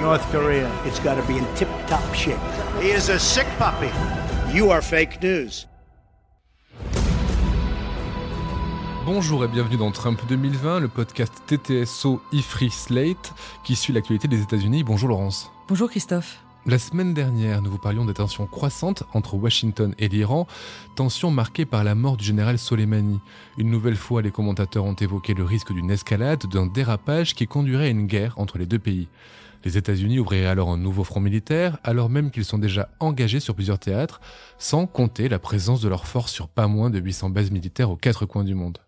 North Korea. It's got to be in tip top shape. He is a sick puppy. You are fake news. Bonjour et bienvenue dans Trump 2020, le podcast TTSO IFRI Slate qui suit l'actualité des États-Unis. Bonjour Laurence. Bonjour Christophe. La semaine dernière, nous vous parlions des tensions croissantes entre Washington et l'Iran, tensions marquées par la mort du général Soleimani. Une nouvelle fois, les commentateurs ont évoqué le risque d'une escalade, d'un dérapage qui conduirait à une guerre entre les deux pays. Les États-Unis ouvriraient alors un nouveau front militaire, alors même qu'ils sont déjà engagés sur plusieurs théâtres, sans compter la présence de leurs forces sur pas moins de 800 bases militaires aux quatre coins du monde.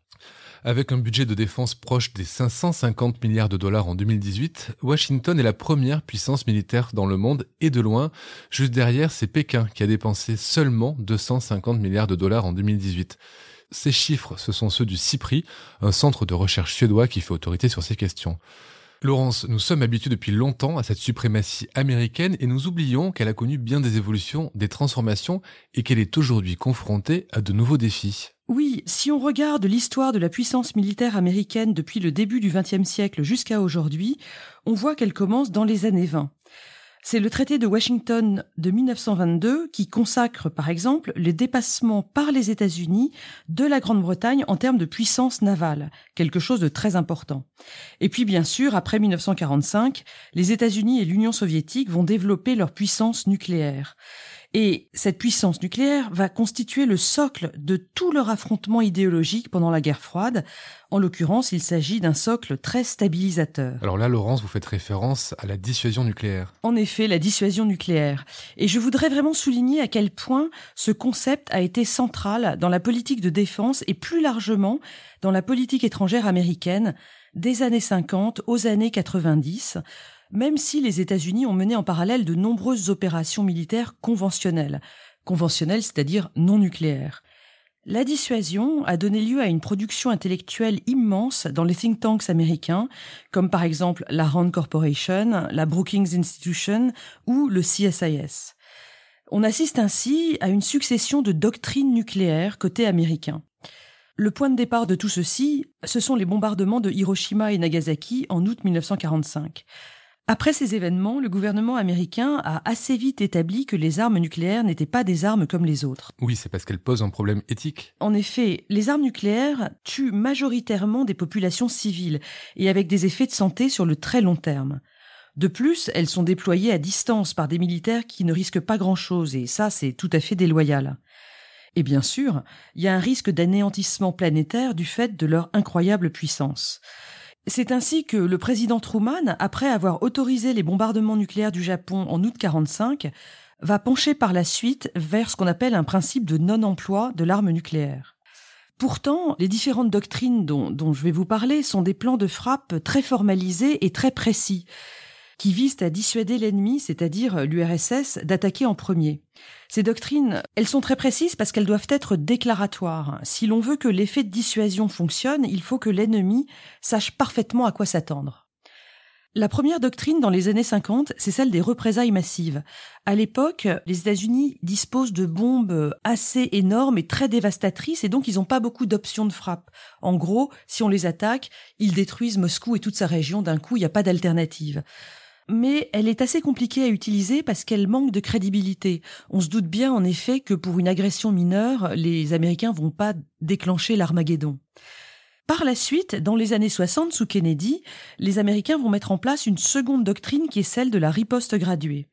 Avec un budget de défense proche des 550 milliards de dollars en 2018, Washington est la première puissance militaire dans le monde et de loin, juste derrière c'est Pékin qui a dépensé seulement 250 milliards de dollars en 2018. Ces chiffres, ce sont ceux du CIPRI, un centre de recherche suédois qui fait autorité sur ces questions. Laurence, nous sommes habitués depuis longtemps à cette suprématie américaine et nous oublions qu'elle a connu bien des évolutions, des transformations et qu'elle est aujourd'hui confrontée à de nouveaux défis. Oui, si on regarde l'histoire de la puissance militaire américaine depuis le début du XXe siècle jusqu'à aujourd'hui, on voit qu'elle commence dans les années 20. C'est le traité de Washington de 1922 qui consacre, par exemple, le dépassement par les États-Unis de la Grande-Bretagne en termes de puissance navale, quelque chose de très important. Et puis, bien sûr, après 1945, les États-Unis et l'Union soviétique vont développer leur puissance nucléaire. Et cette puissance nucléaire va constituer le socle de tout leur affrontement idéologique pendant la guerre froide. En l'occurrence, il s'agit d'un socle très stabilisateur. Alors là, Laurence, vous faites référence à la dissuasion nucléaire. En effet, la dissuasion nucléaire. Et je voudrais vraiment souligner à quel point ce concept a été central dans la politique de défense et plus largement dans la politique étrangère américaine des années 50 aux années 90 même si les États-Unis ont mené en parallèle de nombreuses opérations militaires conventionnelles, conventionnelles c'est-à-dire non nucléaires. La dissuasion a donné lieu à une production intellectuelle immense dans les think tanks américains, comme par exemple la Rand Corporation, la Brookings Institution ou le CSIS. On assiste ainsi à une succession de doctrines nucléaires côté américain. Le point de départ de tout ceci, ce sont les bombardements de Hiroshima et Nagasaki en août 1945. Après ces événements, le gouvernement américain a assez vite établi que les armes nucléaires n'étaient pas des armes comme les autres. Oui, c'est parce qu'elles posent un problème éthique. En effet, les armes nucléaires tuent majoritairement des populations civiles et avec des effets de santé sur le très long terme. De plus, elles sont déployées à distance par des militaires qui ne risquent pas grand-chose et ça, c'est tout à fait déloyal. Et bien sûr, il y a un risque d'anéantissement planétaire du fait de leur incroyable puissance. C'est ainsi que le président Truman, après avoir autorisé les bombardements nucléaires du Japon en août 45, va pencher par la suite vers ce qu'on appelle un principe de non-emploi de l'arme nucléaire. Pourtant, les différentes doctrines dont, dont, je vais vous parler sont des plans de frappe très formalisés et très précis, qui visent à dissuader l'ennemi, c'est-à-dire l'URSS, d'attaquer en premier. Ces doctrines, elles sont très précises parce qu'elles doivent être déclaratoires. Si l'on veut que l'effet de dissuasion fonctionne, il faut que l'ennemi sache parfaitement à quoi s'attendre. La première doctrine dans les années 50, c'est celle des représailles massives. À l'époque, les États-Unis disposent de bombes assez énormes et très dévastatrices et donc ils n'ont pas beaucoup d'options de frappe. En gros, si on les attaque, ils détruisent Moscou et toute sa région d'un coup, il n'y a pas d'alternative mais elle est assez compliquée à utiliser parce qu'elle manque de crédibilité. On se doute bien en effet que pour une agression mineure, les Américains vont pas déclencher l'Armageddon. Par la suite, dans les années 60 sous Kennedy, les Américains vont mettre en place une seconde doctrine qui est celle de la riposte graduée.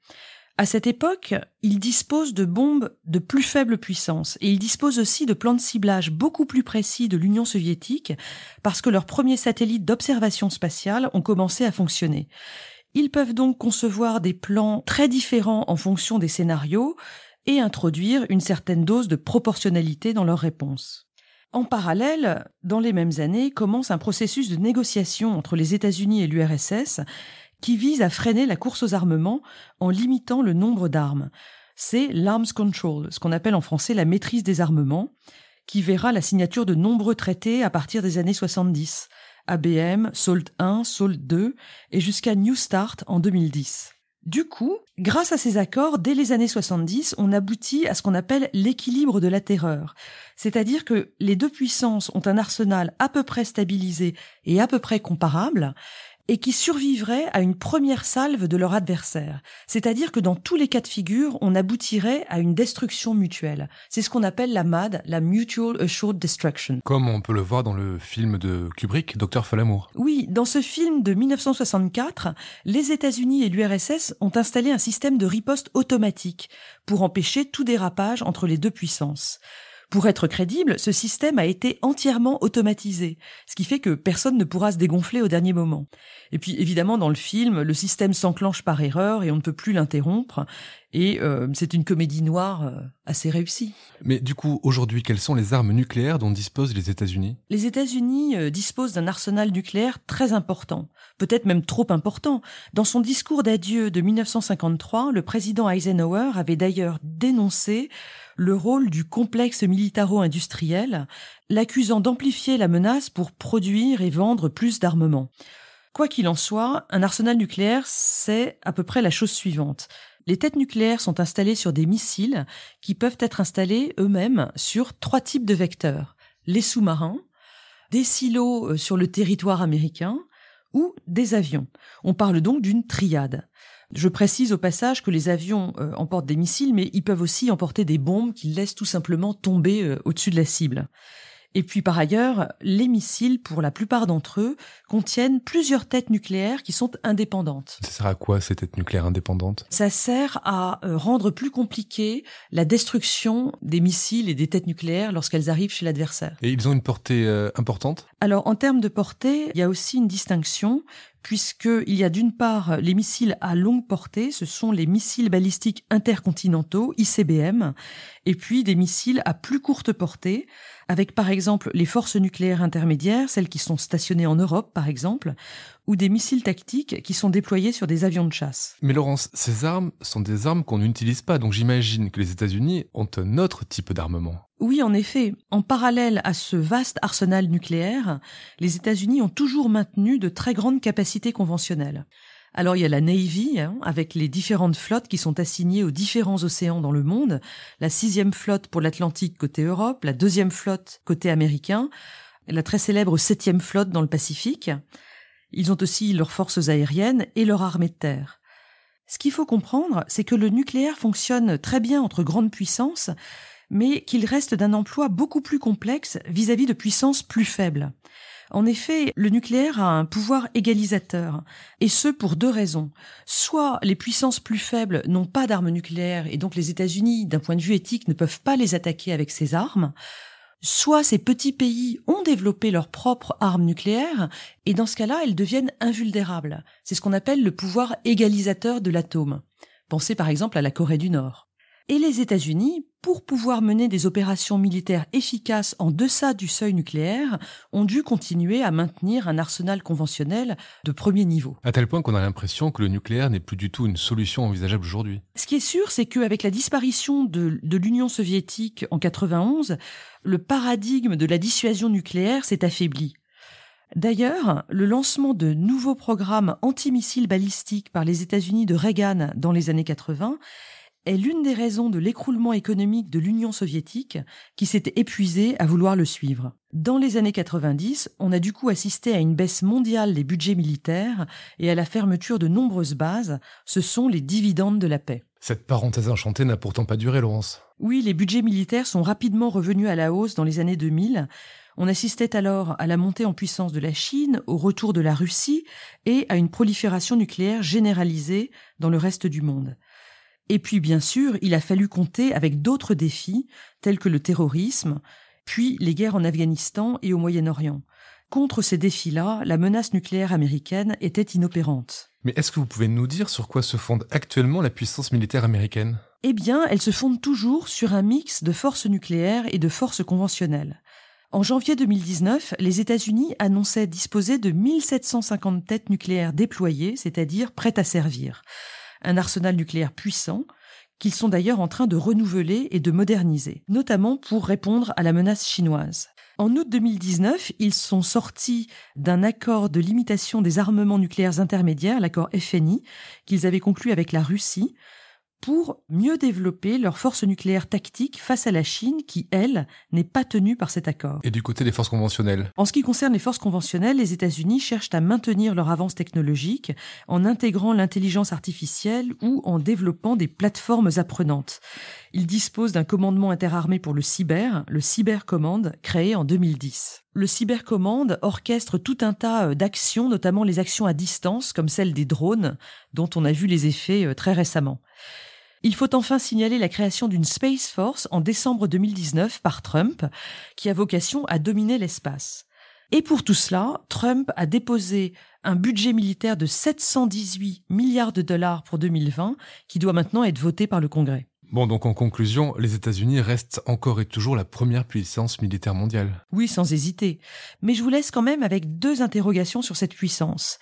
À cette époque, ils disposent de bombes de plus faible puissance et ils disposent aussi de plans de ciblage beaucoup plus précis de l'Union soviétique parce que leurs premiers satellites d'observation spatiale ont commencé à fonctionner. Ils peuvent donc concevoir des plans très différents en fonction des scénarios et introduire une certaine dose de proportionnalité dans leurs réponses. En parallèle, dans les mêmes années, commence un processus de négociation entre les États-Unis et l'URSS qui vise à freiner la course aux armements en limitant le nombre d'armes. C'est l'Arms Control, ce qu'on appelle en français la maîtrise des armements, qui verra la signature de nombreux traités à partir des années 70. ABM, SALT 1, SALT 2 et jusqu'à New Start en 2010. Du coup, grâce à ces accords, dès les années 70, on aboutit à ce qu'on appelle l'équilibre de la terreur. C'est-à-dire que les deux puissances ont un arsenal à peu près stabilisé et à peu près comparable, et qui survivraient à une première salve de leur adversaire. C'est-à-dire que dans tous les cas de figure, on aboutirait à une destruction mutuelle. C'est ce qu'on appelle la MAD, la Mutual Assured Destruction. Comme on peut le voir dans le film de Kubrick, Docteur Falamour. Oui, dans ce film de 1964, les États-Unis et l'URSS ont installé un système de riposte automatique pour empêcher tout dérapage entre les deux puissances. Pour être crédible, ce système a été entièrement automatisé, ce qui fait que personne ne pourra se dégonfler au dernier moment. Et puis évidemment, dans le film, le système s'enclenche par erreur et on ne peut plus l'interrompre. Et euh, c'est une comédie noire euh, assez réussie. Mais du coup, aujourd'hui, quelles sont les armes nucléaires dont disposent les États-Unis? Les États-Unis euh, disposent d'un arsenal nucléaire très important, peut-être même trop important. Dans son discours d'adieu de 1953, le président Eisenhower avait d'ailleurs dénoncé le rôle du complexe militaro-industriel, l'accusant d'amplifier la menace pour produire et vendre plus d'armements. Quoi qu'il en soit, un arsenal nucléaire, c'est à peu près la chose suivante. Les têtes nucléaires sont installées sur des missiles qui peuvent être installés eux-mêmes sur trois types de vecteurs. Les sous-marins, des silos euh, sur le territoire américain ou des avions. On parle donc d'une triade. Je précise au passage que les avions euh, emportent des missiles, mais ils peuvent aussi emporter des bombes qu'ils laissent tout simplement tomber euh, au-dessus de la cible. Et puis par ailleurs, les missiles, pour la plupart d'entre eux, contiennent plusieurs têtes nucléaires qui sont indépendantes. Ça sert à quoi ces têtes nucléaires indépendantes? Ça sert à euh, rendre plus compliqué la destruction des missiles et des têtes nucléaires lorsqu'elles arrivent chez l'adversaire. Et ils ont une portée importante? Alors en termes de portée, il y a aussi une distinction puisqu'il y a d'une part les missiles à longue portée, ce sont les missiles balistiques intercontinentaux, ICBM, et puis des missiles à plus courte portée, avec par exemple les forces nucléaires intermédiaires, celles qui sont stationnées en Europe par exemple, ou des missiles tactiques qui sont déployés sur des avions de chasse. Mais Laurence, ces armes sont des armes qu'on n'utilise pas, donc j'imagine que les États-Unis ont un autre type d'armement. Oui, en effet. En parallèle à ce vaste arsenal nucléaire, les États-Unis ont toujours maintenu de très grandes capacités conventionnelles. Alors il y a la Navy, hein, avec les différentes flottes qui sont assignées aux différents océans dans le monde, la sixième flotte pour l'Atlantique côté Europe, la deuxième flotte côté américain, la très célèbre septième flotte dans le Pacifique. Ils ont aussi leurs forces aériennes et leur armée de terre. Ce qu'il faut comprendre, c'est que le nucléaire fonctionne très bien entre grandes puissances, mais qu'il reste d'un emploi beaucoup plus complexe vis-à-vis de puissances plus faibles. En effet, le nucléaire a un pouvoir égalisateur, et ce pour deux raisons. Soit les puissances plus faibles n'ont pas d'armes nucléaires, et donc les États-Unis, d'un point de vue éthique, ne peuvent pas les attaquer avec ces armes, soit ces petits pays ont développé leurs propres armes nucléaires, et dans ce cas-là, elles deviennent invulnérables. C'est ce qu'on appelle le pouvoir égalisateur de l'atome. Pensez par exemple à la Corée du Nord. Et les États-Unis, pour pouvoir mener des opérations militaires efficaces en deçà du seuil nucléaire, ont dû continuer à maintenir un arsenal conventionnel de premier niveau. À tel point qu'on a l'impression que le nucléaire n'est plus du tout une solution envisageable aujourd'hui. Ce qui est sûr, c'est qu'avec la disparition de, de l'Union soviétique en 91, le paradigme de la dissuasion nucléaire s'est affaibli. D'ailleurs, le lancement de nouveaux programmes antimissiles balistiques par les États-Unis de Reagan dans les années 80 est l'une des raisons de l'écroulement économique de l'Union soviétique qui s'était épuisée à vouloir le suivre. Dans les années 90, on a du coup assisté à une baisse mondiale des budgets militaires et à la fermeture de nombreuses bases. Ce sont les dividendes de la paix. Cette parenthèse enchantée n'a pourtant pas duré, Laurence. Oui, les budgets militaires sont rapidement revenus à la hausse dans les années 2000. On assistait alors à la montée en puissance de la Chine, au retour de la Russie et à une prolifération nucléaire généralisée dans le reste du monde. Et puis, bien sûr, il a fallu compter avec d'autres défis, tels que le terrorisme, puis les guerres en Afghanistan et au Moyen-Orient. Contre ces défis-là, la menace nucléaire américaine était inopérante. Mais est-ce que vous pouvez nous dire sur quoi se fonde actuellement la puissance militaire américaine? Eh bien, elle se fonde toujours sur un mix de forces nucléaires et de forces conventionnelles. En janvier 2019, les États-Unis annonçaient disposer de 1750 têtes nucléaires déployées, c'est-à-dire prêtes à servir. Un arsenal nucléaire puissant qu'ils sont d'ailleurs en train de renouveler et de moderniser, notamment pour répondre à la menace chinoise. En août 2019, ils sont sortis d'un accord de limitation des armements nucléaires intermédiaires, l'accord FNI, qu'ils avaient conclu avec la Russie, pour mieux développer leur force nucléaire tactique face à la Chine qui, elle, n'est pas tenue par cet accord. Et du côté des forces conventionnelles En ce qui concerne les forces conventionnelles, les États-Unis cherchent à maintenir leur avance technologique en intégrant l'intelligence artificielle ou en développant des plateformes apprenantes. Ils disposent d'un commandement interarmé pour le cyber, le Cybercommand, créé en 2010. Le Cybercommand orchestre tout un tas euh, d'actions, notamment les actions à distance, comme celle des drones, dont on a vu les effets euh, très récemment. Il faut enfin signaler la création d'une Space Force en décembre 2019 par Trump, qui a vocation à dominer l'espace. Et pour tout cela, Trump a déposé un budget militaire de 718 milliards de dollars pour 2020, qui doit maintenant être voté par le Congrès. Bon, donc en conclusion, les États-Unis restent encore et toujours la première puissance militaire mondiale. Oui, sans hésiter. Mais je vous laisse quand même avec deux interrogations sur cette puissance.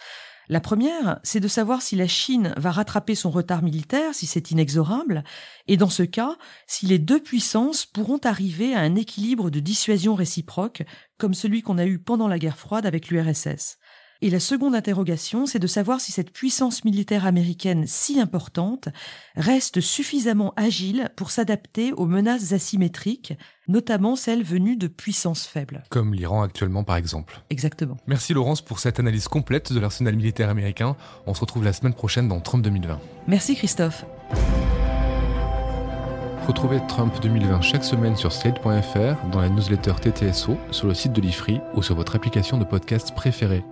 La première, c'est de savoir si la Chine va rattraper son retard militaire, si c'est inexorable, et dans ce cas, si les deux puissances pourront arriver à un équilibre de dissuasion réciproque, comme celui qu'on a eu pendant la guerre froide avec l'URSS. Et la seconde interrogation, c'est de savoir si cette puissance militaire américaine si importante reste suffisamment agile pour s'adapter aux menaces asymétriques, notamment celles venues de puissances faibles. Comme l'Iran actuellement par exemple. Exactement. Merci Laurence pour cette analyse complète de l'arsenal militaire américain. On se retrouve la semaine prochaine dans Trump 2020. Merci Christophe. Retrouvez Trump 2020 chaque semaine sur slate.fr, dans la newsletter TTSO, sur le site de l'IFRI ou sur votre application de podcast préférée.